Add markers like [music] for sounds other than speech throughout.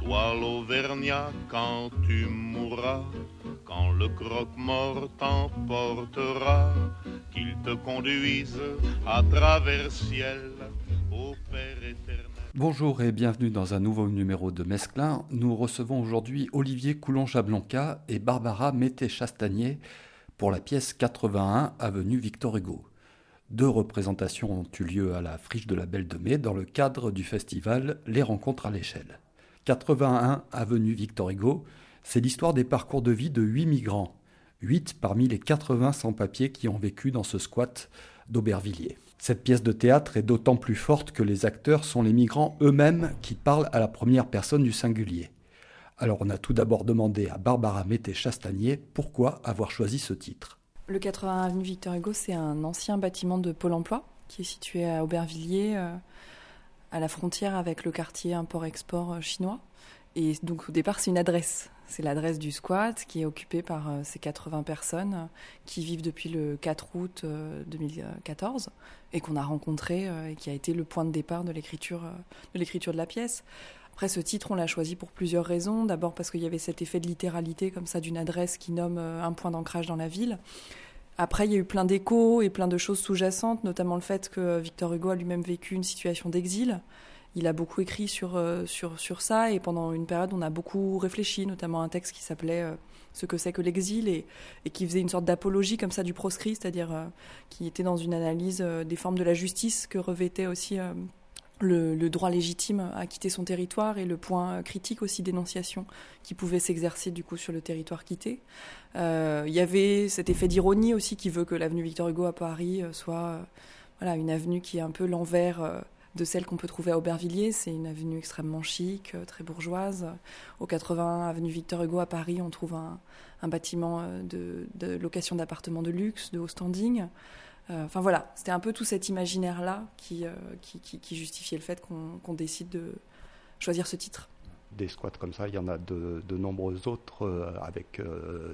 toi l'Auvergnat quand tu mourras, quand le croque-mort t'emportera, qu'il te conduise à travers ciel au Père éternel. Bonjour et bienvenue dans un nouveau numéro de Mesclin. Nous recevons aujourd'hui Olivier Coulon-Jablonca et Barbara Mété-Chastanier pour la pièce 81 avenue Victor Hugo. Deux représentations ont eu lieu à la Friche de la Belle de Mai dans le cadre du festival Les Rencontres à l'échelle. 81 avenue Victor Hugo, c'est l'histoire des parcours de vie de 8 migrants, 8 parmi les 80 sans-papiers qui ont vécu dans ce squat d'Aubervilliers. Cette pièce de théâtre est d'autant plus forte que les acteurs sont les migrants eux-mêmes qui parlent à la première personne du singulier. Alors on a tout d'abord demandé à Barbara Mété-Chastanier pourquoi avoir choisi ce titre. Le 81 avenue Victor Hugo, c'est un ancien bâtiment de Pôle emploi qui est situé à Aubervilliers, euh, à la frontière avec le quartier import-export euh, chinois. Et donc au départ, c'est une adresse. C'est l'adresse du squat qui est occupée par euh, ces 80 personnes qui vivent depuis le 4 août 2014 euh, et qu'on a rencontré et qui a été le point de départ de l'écriture de l'écriture de la pièce. Après, ce titre, on l'a choisi pour plusieurs raisons. D'abord parce qu'il y avait cet effet de littéralité comme ça d'une adresse qui nomme un point d'ancrage dans la ville. Après, il y a eu plein d'échos et plein de choses sous-jacentes, notamment le fait que Victor Hugo a lui-même vécu une situation d'exil. Il a beaucoup écrit sur, euh, sur, sur ça et pendant une période, on a beaucoup réfléchi, notamment un texte qui s'appelait euh, Ce que c'est que l'exil et, et, qui faisait une sorte d'apologie comme ça du proscrit, c'est-à-dire euh, qui était dans une analyse des formes de la justice que revêtait aussi le, droit légitime à quitter son territoire et le point critique aussi d'énonciation qui pouvait s'exercer du coup sur le territoire quitté. Euh, il y avait cet effet d'ironie aussi qui veut que l'avenue Victor Hugo à Paris euh, soit euh, voilà, une avenue qui est un peu l'envers de celle qu'on peut trouver à Aubervilliers. C'est une avenue extrêmement chic, très bourgeoise. Au 80 avenue Victor Hugo à Paris, on trouve un, bâtiment de location d'appartements de luxe, de haut standing. Euh, enfin voilà, c'était un peu tout cet imaginaire-là qui, euh, justifiait le fait qu'on décide de choisir ce titre. Des squats comme ça, il y en a de, de nombreux autres euh, avec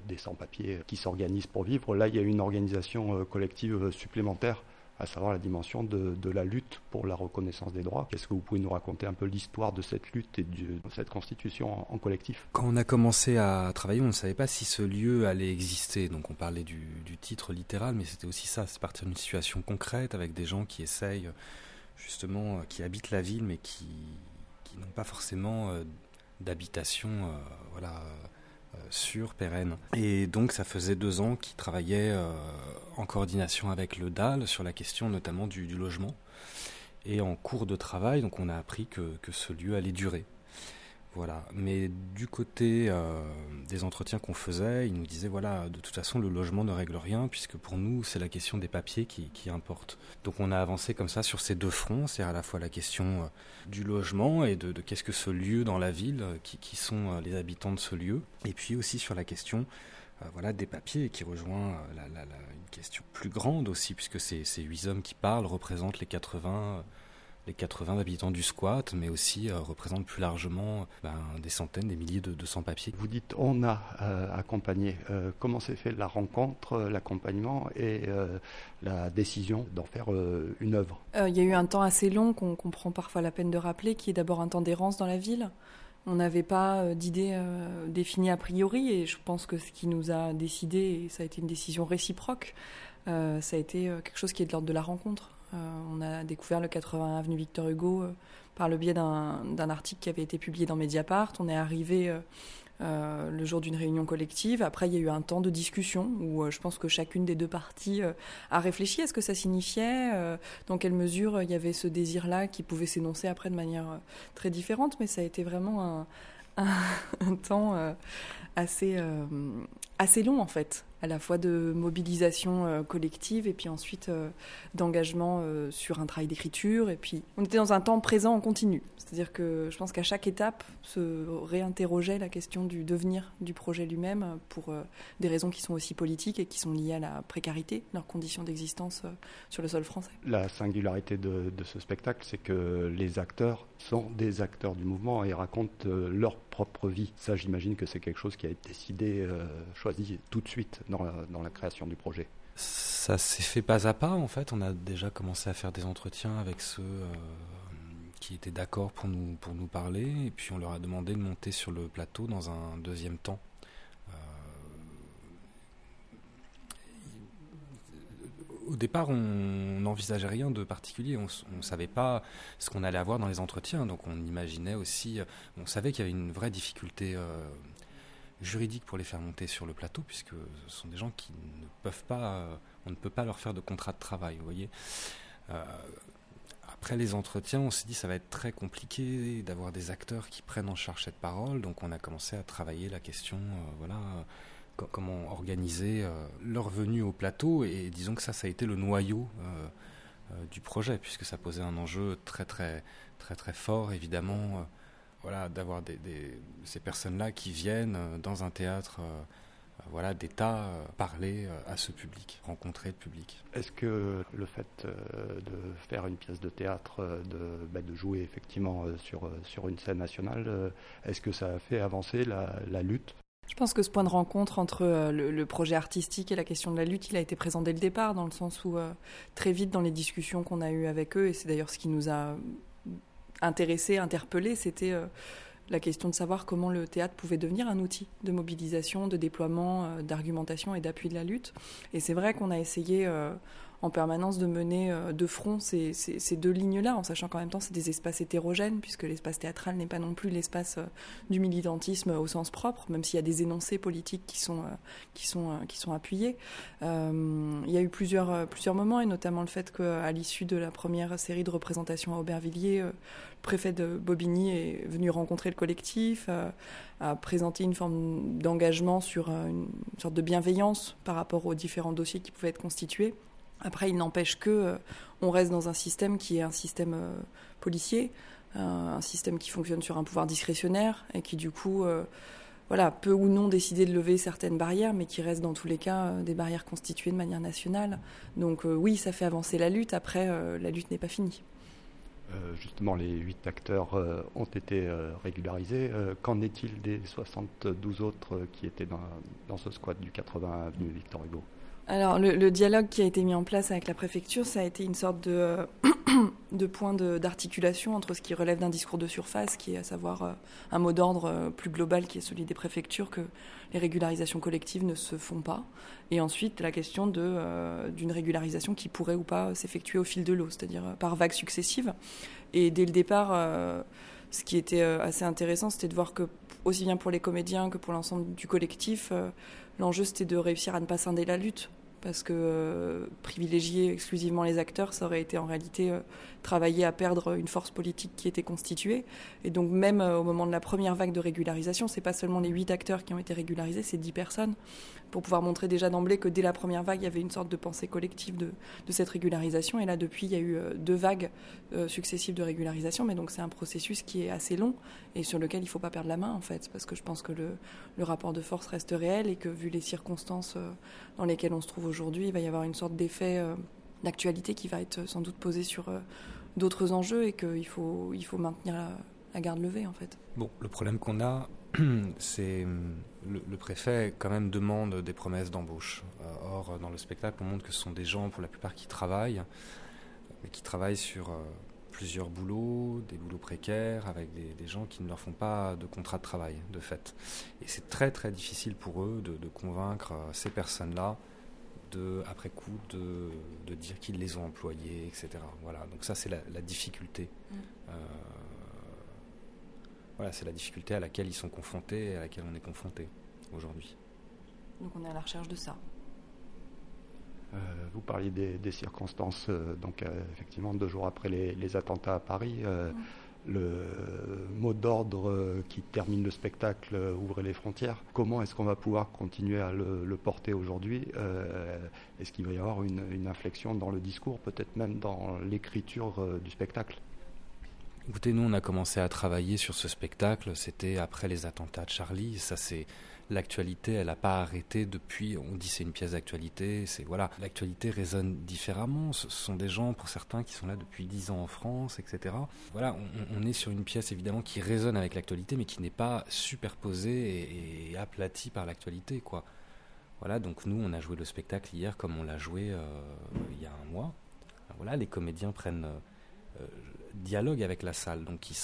des sans-papiers qui s'organisent pour vivre. Là, il y a une organisation collective supplémentaire à savoir la dimension de, la lutte pour la reconnaissance des droits. Est-ce que vous pouvez nous raconter un peu l'histoire de cette lutte et de cette constitution en, collectif? Quand on a commencé à travailler, on ne savait pas si ce lieu allait exister. Donc on parlait du, titre littéral, mais c'était aussi ça, c'est partir d'une situation concrète avec des gens qui essayent justement, euh, qui habitent la ville, mais qui, n'ont pas forcément euh, d'habitation euh, voilà, sur pérenne. Et donc ça faisait deux ans qu'ils travaillaient euh, en coordination avec le DAL sur la question notamment du, logement. Et en cours de travail, donc on a appris que ce lieu allait durer. Voilà. Mais du côté euh, des entretiens qu'on faisait, ils nous disaient voilà, de toute façon, le logement ne règle rien, puisque pour nous, c'est la question des papiers qui, importe. Donc on a avancé comme ça sur ces deux fronts, c'est à la fois la question euh, du logement et de, qu'est-ce que ce lieu dans la ville, euh, qui, sont les habitants de ce lieu, et puis aussi sur la question voilà, des papiers qui rejoint une question plus grande aussi, puisque ces, ces huit hommes qui parlent représentent les 80 les 80 habitants du squat, mais aussi euh, représentent plus largement ben, des centaines, des milliers de, sans-papiers. Vous dites on a euh, accompagné. Euh, comment s'est fait la rencontre, l'accompagnement et la décision d'en faire une œuvre? Il y a eu un temps assez long qu'on prend parfois la peine de rappeler, qui est d'abord un temps d'errance dans la ville. On n'avait pas d'idée définie a priori, et je pense que ce qui nous a décidé, et ça a été une décision réciproque, ça a été quelque chose qui est de l'ordre de la rencontre. Euh, on a découvert le 80 avenue Victor Hugo euh, par le biais d'un article qui avait été publié dans Mediapart. On est arrivé le jour d'une réunion collective. Après, il y a eu un temps de discussion où je pense que chacune des deux parties a réfléchi à ce que ça signifiait, dans quelle mesure il y avait ce désir-là qui pouvait s'énoncer après de manière très différente, mais ça a été vraiment un [laughs] temps assez, assez long en fait à la fois de mobilisation euh, collective et puis ensuite euh, d'engagement euh, sur un travail d'écriture. Et puis on était dans un temps présent en continu. C'est-à-dire que je pense qu'à chaque étape se réinterrogeait la question du devenir du projet lui-même pour des raisons qui sont aussi politiques et qui sont liées à la précarité, leurs conditions d'existence sur le sol français. La singularité de, de ce spectacle, c'est que les acteurs sont des acteurs du mouvement et racontent leur propre vie. Ça, j'imagine que c'est quelque chose qui a été décidé, choisi tout de suite dans la, création du projet Ça s'est fait pas à pas en fait. On a déjà commencé à faire des entretiens avec ceux euh, qui étaient d'accord pour nous, pour nous parler et puis on leur a demandé de monter sur le plateau dans un deuxième temps. Au départ, on n'envisageait rien de particulier. On ne savait pas ce qu'on allait avoir dans les entretiens. Donc, on imaginait aussi. On savait qu'il y avait une vraie difficulté euh, juridique pour les faire monter sur le plateau, puisque ce sont des gens qui ne peuvent pas, on ne peut pas leur faire de contrat de travail, vous voyez. Euh, après les entretiens, on s'est dit ça va être très compliqué d'avoir des acteurs qui prennent en charge cette parole, donc on a commencé à travailler la question, euh, voilà, comment organiser euh, leur venue au plateau, et disons que ça, ça a été le noyau du projet, puisque ça posait un enjeu très très très très fort, évidemment voilà, d'avoir des, ces personnes-là qui viennent euh, dans un théâtre euh, euh, voilà, d'État parler à ce public, rencontrer le public. Est-ce que le fait de faire une pièce de théâtre, de, bah, de jouer effectivement sur, sur une scène nationale, est-ce que ça a fait avancer la, lutte? Je pense que ce point de rencontre entre le, projet artistique et la question de la lutte, il a été présent dès le départ, dans le sens où très vite dans les discussions qu'on a eues avec eux, et c'est d'ailleurs ce qui nous a intéressé, interpellé, c'était euh, la question de savoir comment le théâtre pouvait devenir un outil de mobilisation, de déploiement, euh, d'argumentation et d'appui de la lutte. Et c'est vrai qu'on a essayé euh, en permanence de mener euh, de front ces, deux lignes-là, en sachant qu'en même temps c'est des espaces hétérogènes, puisque l'espace théâtral n'est pas non plus l'espace euh, du militantisme au sens propre, même s'il y a des énoncés politiques qui sont, euh, qui sont, qui sont appuyés. il y a eu plusieurs, plusieurs moments, et notamment le fait qu'à l'issue de la première série de représentations à Aubervilliers, le préfet de Bobigny est venu rencontrer le collectif, a présenté une forme d'engagement sur une sorte de bienveillance par rapport aux différents dossiers qui pouvaient être constitués. Après, il n'empêche que euh, on reste dans un système qui est un système euh, policier, euh, un système qui fonctionne sur un pouvoir discrétionnaire et qui du coup voilà, peut ou non décider de lever certaines barrières, mais qui reste dans tous les cas des barrières constituées de manière nationale. Donc oui, ça fait avancer la lutte. Après, la lutte n'est pas finie. justement, les huit acteurs ont été régularisés. Qu'en est-il des 72 autres qui étaient dans, dans ce squat du 80 avenue Victor Hugo? Alors, le, dialogue qui a été mis en place avec la préfecture, ça a été une sorte de, euh, [coughs] de point d'articulation entre ce qui relève d'un discours de surface, qui est à savoir euh, un mot d'ordre euh, plus global qui est celui des préfectures, que les régularisations collectives ne se font pas, et ensuite la question d'une régularisation qui pourrait ou pas s'effectuer au fil de l'eau, c'est-à-dire par vagues successives. Et dès le départ, ce qui était assez intéressant, c'était de voir que, aussi bien pour les comédiens que pour l'ensemble du collectif, l'enjeu c'était de réussir à ne pas scinder la lutte parce que euh, privilégier exclusivement les acteurs, ça aurait été en réalité euh, travailler à perdre une force politique qui était constituée. Et donc même euh, au moment de la première vague de régularisation, c'est pas seulement les huit acteurs qui ont été régularisés, c'est dix personnes, pour pouvoir montrer déjà d'emblée que dès la première vague, il y avait une sorte de pensée collective de, cette régularisation. Et là, depuis, il y a eu deux vagues successives de régularisation, mais donc c'est un processus qui est assez long et sur lequel il ne faut pas perdre la main en fait, parce que je pense que le, le rapport de force reste réel et que vu les circonstances dans lesquelles on se trouve aujourd'hui, il va y avoir une sorte d'effet euh, d'actualité qui va être sans doute posé sur euh, d'autres enjeux et qu'il faut, il faut maintenir la, garde levée en fait. Bon, le problème qu'on a, [clears throat] c'est hum, le, préfet quand même demande des promesses d'embauche. Euh, or, dans le spectacle, on montre que ce sont des gens pour la plupart qui travaillent, mais qui travaillent sur plusieurs boulots, des boulots précaires, avec des, gens qui ne leur font pas de contrat de travail, de fait. Et c'est très très difficile pour eux de, convaincre ces personnes-là, de, après coup, de, de dire qu'ils les ont employés, etc. Voilà, donc ça c'est la, difficulté. Mm. Euh, voilà, c'est la difficulté à laquelle ils sont confrontés et à laquelle on est confronté aujourd'hui. Donc on est à la recherche de ça. Euh, vous parliez des, circonstances, euh, donc euh, effectivement deux jours après les, attentats à Paris, mm. Le mot d'ordre qui termine le spectacle Ouvrez les frontières. Comment est-ce qu'on va pouvoir continuer à le, porter aujourd'hui Est-ce qu'il va y avoir une, inflexion dans le discours, peut-être même dans l'écriture du spectacle? Écoutez, nous on a commencé à travailler sur ce spectacle, c'était après les attentats de Charlie, ça c'est l'actualité, elle n'a pas arrêté depuis. On dit c'est une pièce d'actualité. C'est voilà, l'actualité résonne différemment. Ce sont des gens, pour certains, qui sont là depuis dix ans en France, etc. Voilà, on, est sur une pièce évidemment qui résonne avec l'actualité, mais qui n'est pas superposée et, aplatie par l'actualité, quoi. Voilà, donc nous, on a joué le spectacle hier comme on l'a joué euh, il y a un mois. voilà, les comédiens prennent euh, dialogue avec la salle, donc ils,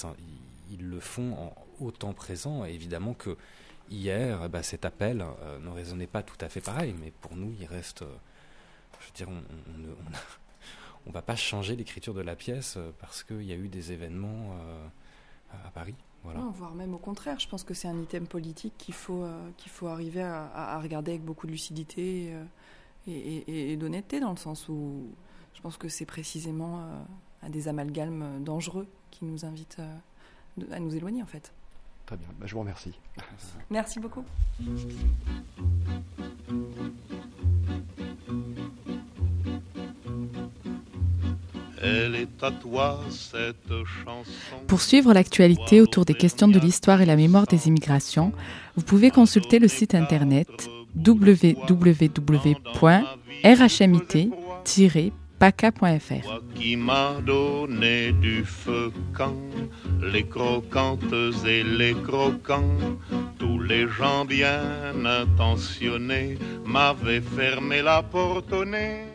ils, le font en autant présent, évidemment que hier, bah, cet appel euh, ne résonnait pas tout à fait pareil, mais pour nous, il reste. Euh, je veux dire, on ne va pas changer l'écriture de la pièce euh, parce qu'il y a eu des événements à Paris. Voilà. voire même au contraire, je pense que c'est un item politique qu'il faut, qu'il faut arriver à, regarder avec beaucoup de lucidité et, d'honnêteté, dans le sens où je pense que c'est précisément à des amalgames dangereux qui nous invitent à nous éloigner en fait. Très bien, bah, je vous remercie. Merci beaucoup. Pour suivre l'actualité autour des questions de l'histoire et la mémoire des immigrations, vous pouvez consulter le site internet www.rhmit paca.fr. Qui m'a donné du feu quand les croquantes et les croquants, tous les gens bien intentionnés m'avaient fermé la porte au nez.